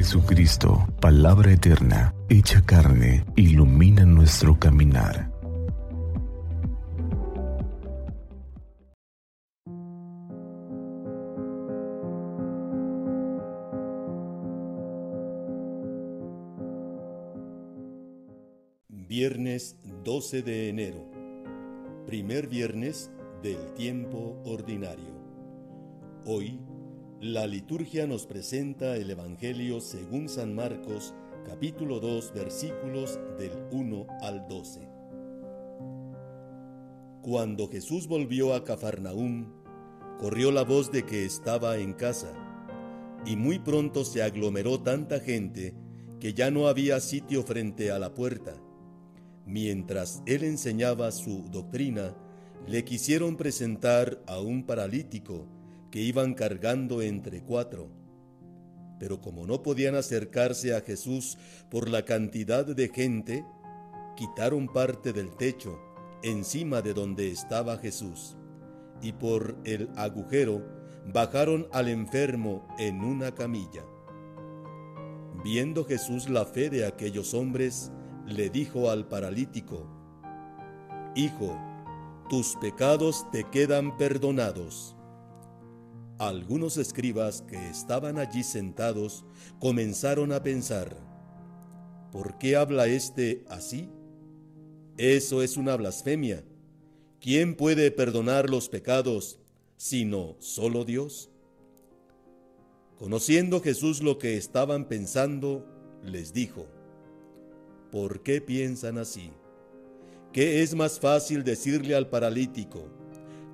Jesucristo, palabra eterna, hecha carne, ilumina nuestro caminar. Viernes 12 de enero, primer viernes del tiempo ordinario. Hoy, la liturgia nos presenta el Evangelio según San Marcos, capítulo 2, versículos del 1 al 12. Cuando Jesús volvió a Cafarnaúm, corrió la voz de que estaba en casa, y muy pronto se aglomeró tanta gente que ya no había sitio frente a la puerta Mientras él enseñaba su doctrina, le quisieron presentar a un paralítico que iban cargando entre cuatro. Pero como no podían acercarse a Jesús por la cantidad de gente, quitaron parte del techo encima de donde estaba Jesús, y por el agujero bajaron al enfermo en una camilla. Viendo Jesús la fe de aquellos hombres, le dijo al paralítico, Hijo, tus pecados te quedan perdonados. Algunos escribas que estaban allí sentados comenzaron a pensar, ¿por qué habla éste así? Eso es una blasfemia. ¿Quién puede perdonar los pecados sino solo Dios? Conociendo Jesús lo que estaban pensando, les dijo, ¿Por qué piensan así? ¿Qué es más fácil decirle al paralítico,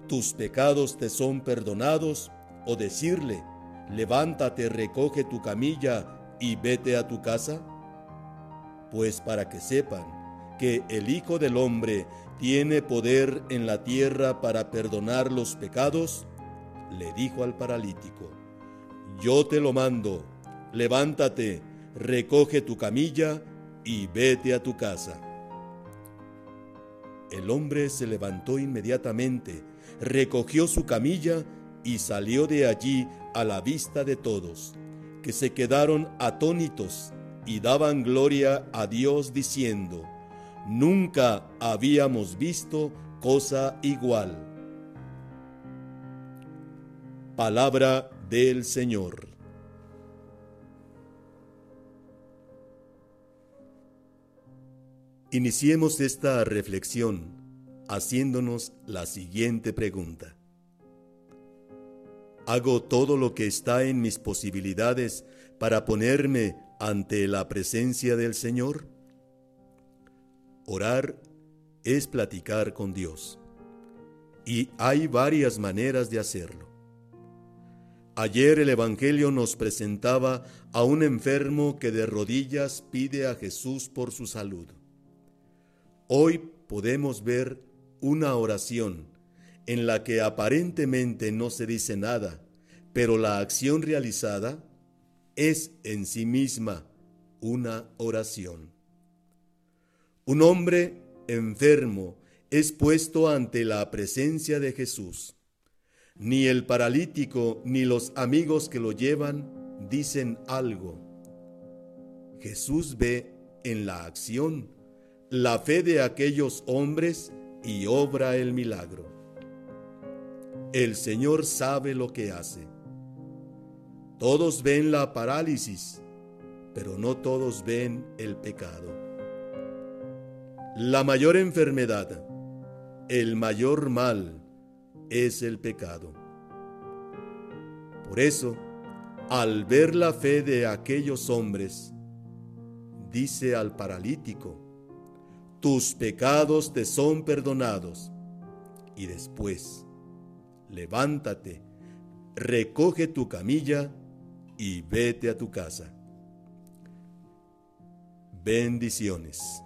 tus pecados te son perdonados, o decirle, levántate, recoge tu camilla y vete a tu casa? Pues para que sepan que el Hijo del Hombre tiene poder en la tierra para perdonar los pecados, le dijo al paralítico, yo te lo mando, levántate, recoge tu camilla y vete a tu casa. El hombre se levantó inmediatamente, recogió su camilla y salió de allí a la vista de todos, que se quedaron atónitos y daban gloria a Dios diciendo, Nunca habíamos visto cosa igual. Palabra del Señor. Iniciemos esta reflexión haciéndonos la siguiente pregunta. ¿Hago todo lo que está en mis posibilidades para ponerme ante la presencia del Señor? Orar es platicar con Dios. Y hay varias maneras de hacerlo. Ayer el Evangelio nos presentaba a un enfermo que de rodillas pide a Jesús por su salud. Hoy podemos ver una oración en la que aparentemente no se dice nada, pero la acción realizada es en sí misma una oración. Un hombre enfermo es puesto ante la presencia de Jesús. Ni el paralítico ni los amigos que lo llevan dicen algo. Jesús ve en la acción la fe de aquellos hombres y obra el milagro. El Señor sabe lo que hace. Todos ven la parálisis, pero no todos ven el pecado. La mayor enfermedad, el mayor mal, es el pecado. Por eso, al ver la fe de aquellos hombres, dice al paralítico, tus pecados te son perdonados. Y después, levántate, recoge tu camilla y vete a tu casa. Bendiciones.